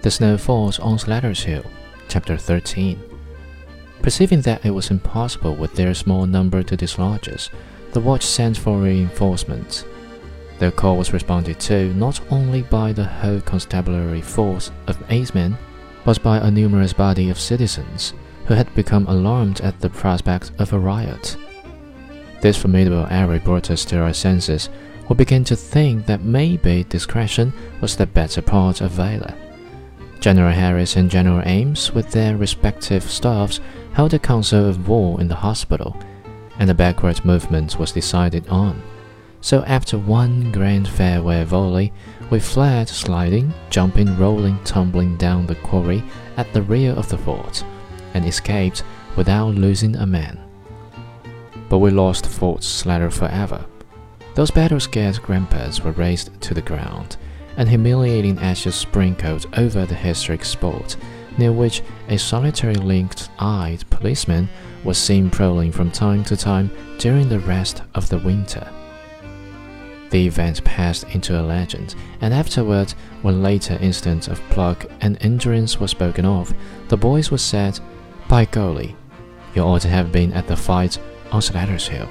The Snow Fort on Slatter's Hill, Chapter 13. Perceiving that it was impossible with their small number to dislodge us, the watch sent for reinforcements. Their call was responded to not only by the whole constabulary force of eight men, but by a numerous body of citizens who had become alarmed at the prospect of a riot. This formidable array brought us to our senses. We began to think that maybe discretion was the better part of valor. General Harris and General Ames, with their respective staffs, held a council of war in the hospital, and the backward movement was decided on. So after one grand farewell volley, we fled, sliding, jumping, rolling, tumbling down the quarry at the rear of the fort, and escaped without losing a man. But we lost Fort Slatter forever. Those battle-scared grandpas were razed to the ground, and humiliating ashes sprinkled over the historic spot, near which a solitary linked-eyed policeman was seen prowling from time to time during the rest of the winter. The event passed into a legend, and afterward, when later incidents of pluck and endurance were spoken of, the boys were said, By golly, you ought to have been at the fight on Slatter's Hill.